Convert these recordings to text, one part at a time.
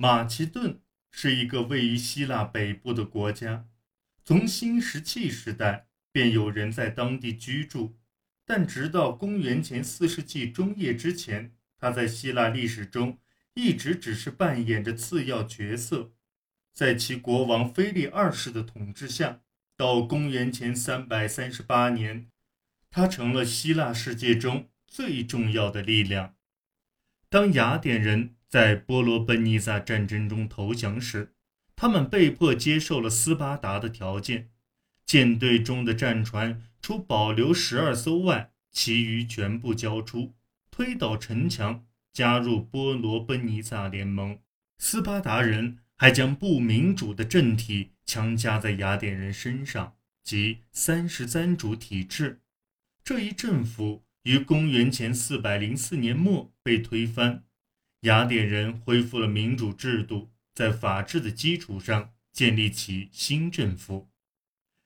马其顿是一个位于希腊北部的国家，从新石器时代便有人在当地居住，但直到公元前四世纪中叶之前，他在希腊历史中一直只是扮演着次要角色。在其国王腓力二世的统治下，到公元前三百三十八年，他成了希腊世界中最重要的力量。当雅典人在波罗奔尼撒战争中投降时，他们被迫接受了斯巴达的条件：舰队中的战船除保留十二艘外，其余全部交出，推倒城墙，加入波罗奔尼撒联盟。斯巴达人还将不民主的政体强加在雅典人身上，即三十三主体制。这一政府。于公元前四百零四年末被推翻，雅典人恢复了民主制度，在法治的基础上建立起新政府。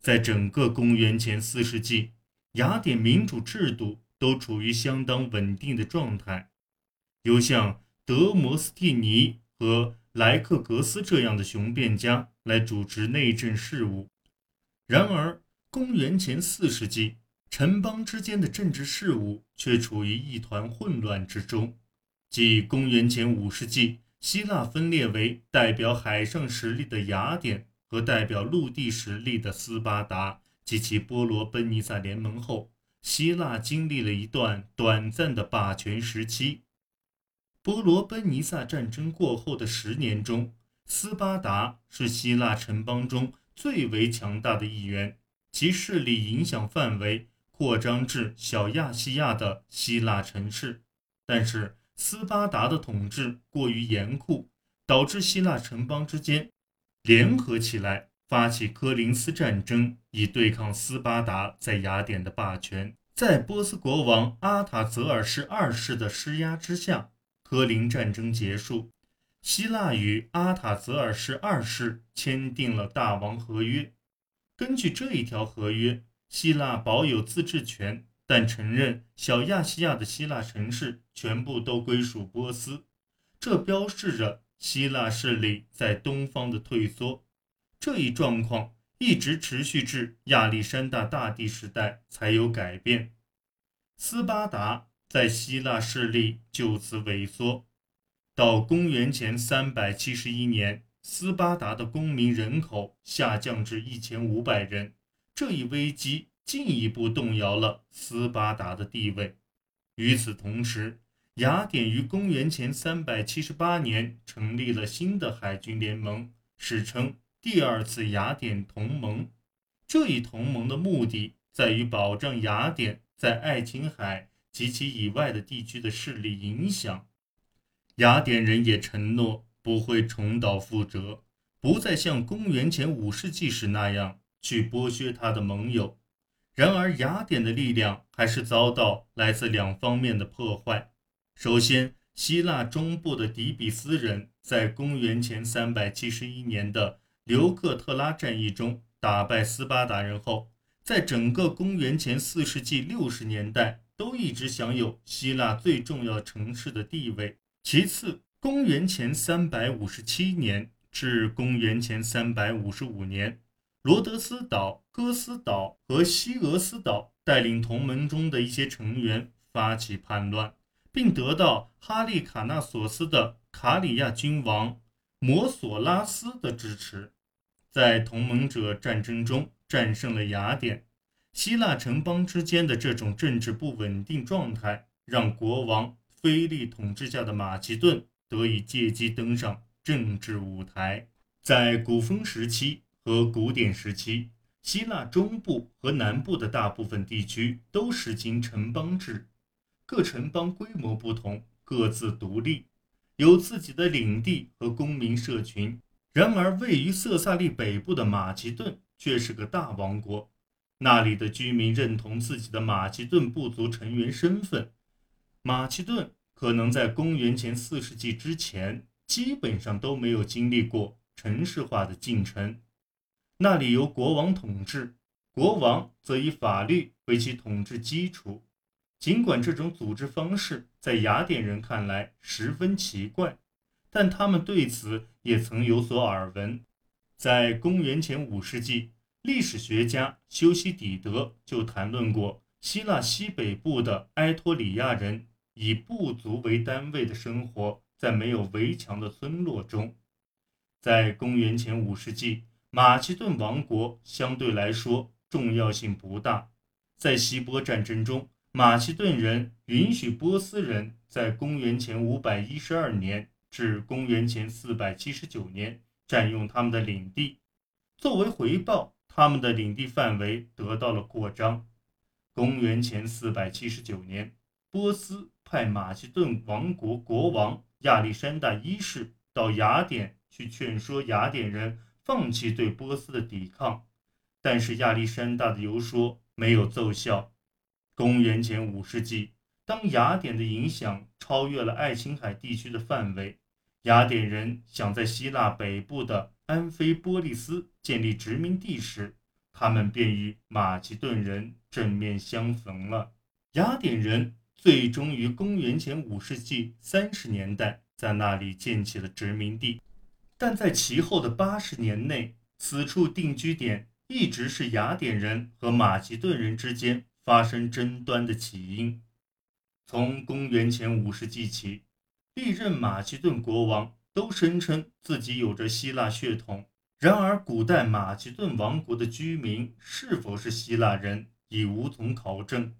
在整个公元前四世纪，雅典民主制度都处于相当稳定的状态，由像德摩斯蒂尼和莱克格斯这样的雄辩家来主持内政事务。然而，公元前四世纪。城邦之间的政治事务却处于一团混乱之中。即公元前五世纪，希腊分裂为代表海上实力的雅典和代表陆地实力的斯巴达及其波罗奔尼撒联盟后，希腊经历了一段短暂的霸权时期。波罗奔尼撒战争过后的十年中，斯巴达是希腊城邦中最为强大的一员，其势力影响范围。扩张至小亚细亚的希腊城市，但是斯巴达的统治过于严酷，导致希腊城邦之间联合起来发起科林斯战争，以对抗斯巴达在雅典的霸权。在波斯国王阿塔泽尔士二世的施压之下，科林战争结束，希腊与阿塔泽尔士二世签订了大王合约。根据这一条合约。希腊保有自治权，但承认小亚细亚的希腊城市全部都归属波斯。这标志着希腊势力在东方的退缩。这一状况一直持续至亚历山大大帝时代才有改变。斯巴达在希腊势力就此萎缩。到公元前三百七十一年，斯巴达的公民人口下降至一千五百人。这一危机进一步动摇了斯巴达的地位。与此同时，雅典于公元前378年成立了新的海军联盟，史称第二次雅典同盟。这一同盟的目的在于保障雅典在爱琴海及其以外的地区的势力影响。雅典人也承诺不会重蹈覆辙，不再像公元前五世纪时那样。去剥削他的盟友，然而雅典的力量还是遭到来自两方面的破坏。首先，希腊中部的底比斯人在公元前371年的留克特拉战役中打败斯巴达人后，在整个公元前4世纪60年代都一直享有希腊最重要城市的地位。其次，公元前357年至公元前355年。罗德斯岛、哥斯岛和西俄斯岛带领同盟中的一些成员发起叛乱，并得到哈利卡纳索斯的卡里亚君王摩索拉斯的支持，在同盟者战争中战胜了雅典。希腊城邦之间的这种政治不稳定状态，让国王菲利统治下的马其顿得以借机登上政治舞台。在古风时期。和古典时期，希腊中部和南部的大部分地区都实行城邦制，各城邦规模不同，各自独立，有自己的领地和公民社群。然而，位于色萨利北部的马其顿却是个大王国，那里的居民认同自己的马其顿部族成员身份。马其顿可能在公元前四世纪之前，基本上都没有经历过城市化的进程。那里由国王统治，国王则以法律为其统治基础。尽管这种组织方式在雅典人看来十分奇怪，但他们对此也曾有所耳闻。在公元前五世纪，历史学家修昔底德就谈论过希腊西北部的埃托里亚人以部族为单位的生活在没有围墙的村落中。在公元前五世纪，马其顿王国相对来说重要性不大。在希波战争中，马其顿人允许波斯人在公元前五百一十二年至公元前四百七十九年占用他们的领地。作为回报，他们的领地范围得到了扩张。公元前四百七十九年，波斯派马其顿王国国王亚历山大一世到雅典去劝说雅典人放弃对波斯的抵抗，但是亚历山大的游说没有奏效。公元前五世纪，当雅典的影响超越了爱琴海地区的范围，雅典人想在希腊北部的安菲波利斯建立殖民地时，他们便与马其顿人正面相逢了。雅典人最终于公元前五世纪三十年代在那里建起了殖民地，但在其后的八十年内，此处定居点一直是雅典人和马其顿人之间。发生争端的起因，从公元前五世纪起，历任马其顿国王都声称自己有着希腊血统。然而，古代马其顿王国的居民是否是希腊人已无从考证。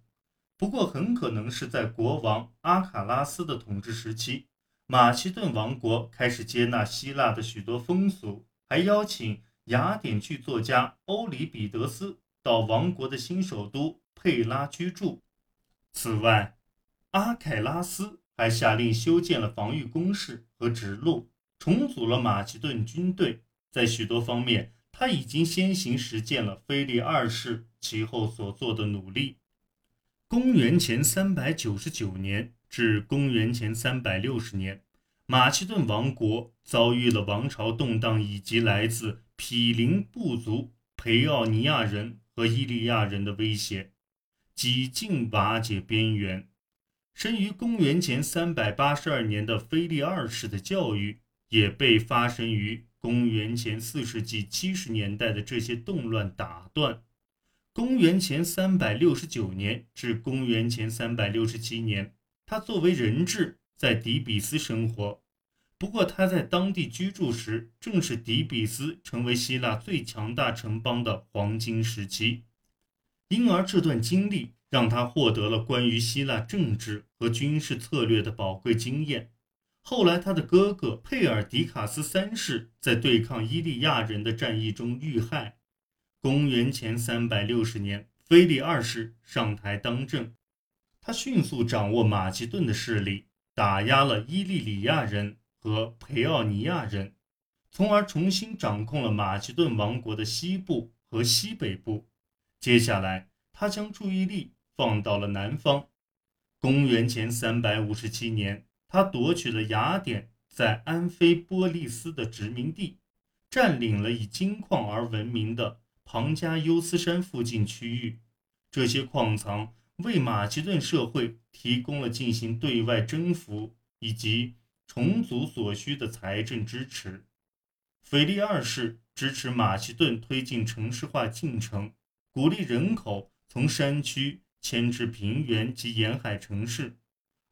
不过，很可能是在国王阿卡拉斯的统治时期，马其顿王国开始接纳希腊的许多风俗，还邀请雅典剧作家欧里比得斯到王国的新首都。佩拉居住。此外，阿凯拉斯还下令修建了防御工事和指路，重组了马其顿军队。在许多方面，他已经先行实践了腓力二世其后所做的努力。公元前三百九十九年至公元前三百六十年，马其顿王国遭遇了王朝动荡以及来自毗邻部族培奥尼亚人和伊利亚人的威胁。几近瓦解边缘。生于公元前三百八十二年的腓力二世的教育，也被发生于公元前四世纪七十年代的这些动乱打断。公元前三百六十九年至公元前三百六十七年，他作为人质在底比斯生活。不过，他在当地居住时，正是底比斯成为希腊最强大城邦的黄金时期。因而，这段经历让他获得了关于希腊政治和军事策略的宝贵经验。后来，他的哥哥佩尔迪卡斯三世在对抗伊利亚人的战役中遇害。公元前三百六十年，腓力二世上台当政，他迅速掌握马其顿的势力，打压了伊利里亚人和培奥尼亚人，从而重新掌控了马其顿王国的西部和西北部。接下来，他将注意力放到了南方。公元前三百五十七年，他夺取了雅典在安菲波利斯的殖民地，占领了以金矿而闻名的庞加优斯山附近区域。这些矿藏为马其顿社会提供了进行对外征服以及重组所需的财政支持。腓力二世支持马其顿推进城市化进程。鼓励人口从山区迁至平原及沿海城市，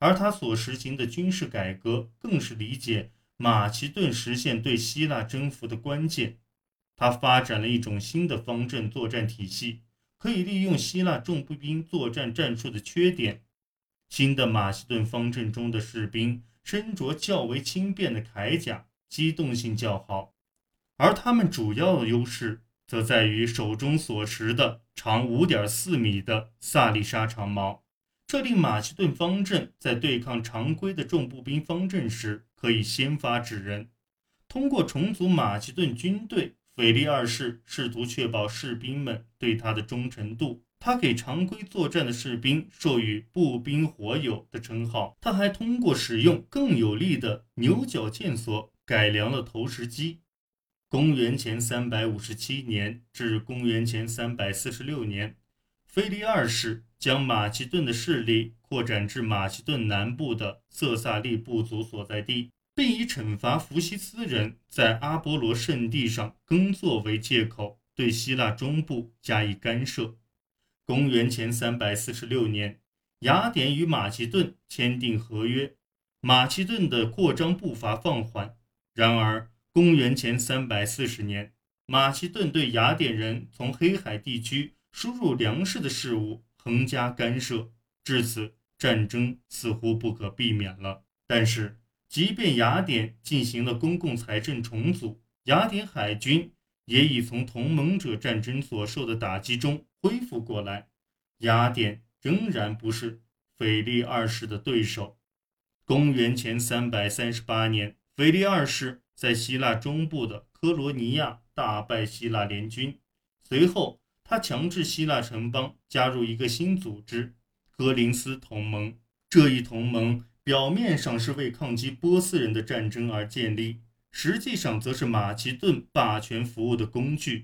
而他所实行的军事改革更是理解马其顿实现对希腊征服的关键。他发展了一种新的方阵作战体系，可以利用希腊重步兵作战战术的缺点。新的马其顿方阵中的士兵身着较为轻便的铠甲，机动性较好，而他们主要的优势。则在于手中所持的长五点四米的萨利沙长矛，这令马其顿方阵在对抗常规的重步兵方阵时可以先发制人。通过重组马其顿军队，腓力二世试图确保士兵们对他的忠诚度。他给常规作战的士兵授予“步兵火友”的称号。他还通过使用更有力的牛角箭索改良了投石机。公元前三百五十七年至公元前三百四十六年，腓力二世将马其顿的势力扩展至马其顿南部的色萨利部族所在地。并以惩罚福西斯人在阿波罗圣地上耕作为借口，对希腊中部加以干涉。公元前三百四十六年，雅典与马其顿签订合约，马其顿的扩张步伐放缓。然而，公元前三百四十年，马其顿对雅典人从黑海地区输入粮食的事务横加干涉，至此战争似乎不可避免了。但是，即便雅典进行了公共财政重组，雅典海军也已从同盟者战争所受的打击中恢复过来。雅典仍然不是腓力二世的对手。公元前三百三十八年，腓力二世在希腊中部的科罗尼亚大败希腊联军，随后他强制希腊城邦加入一个新组织——科林斯同盟。这一同盟。表面上是为抗击波斯人的战争而建立，实际上则是马其顿霸权服务的工具。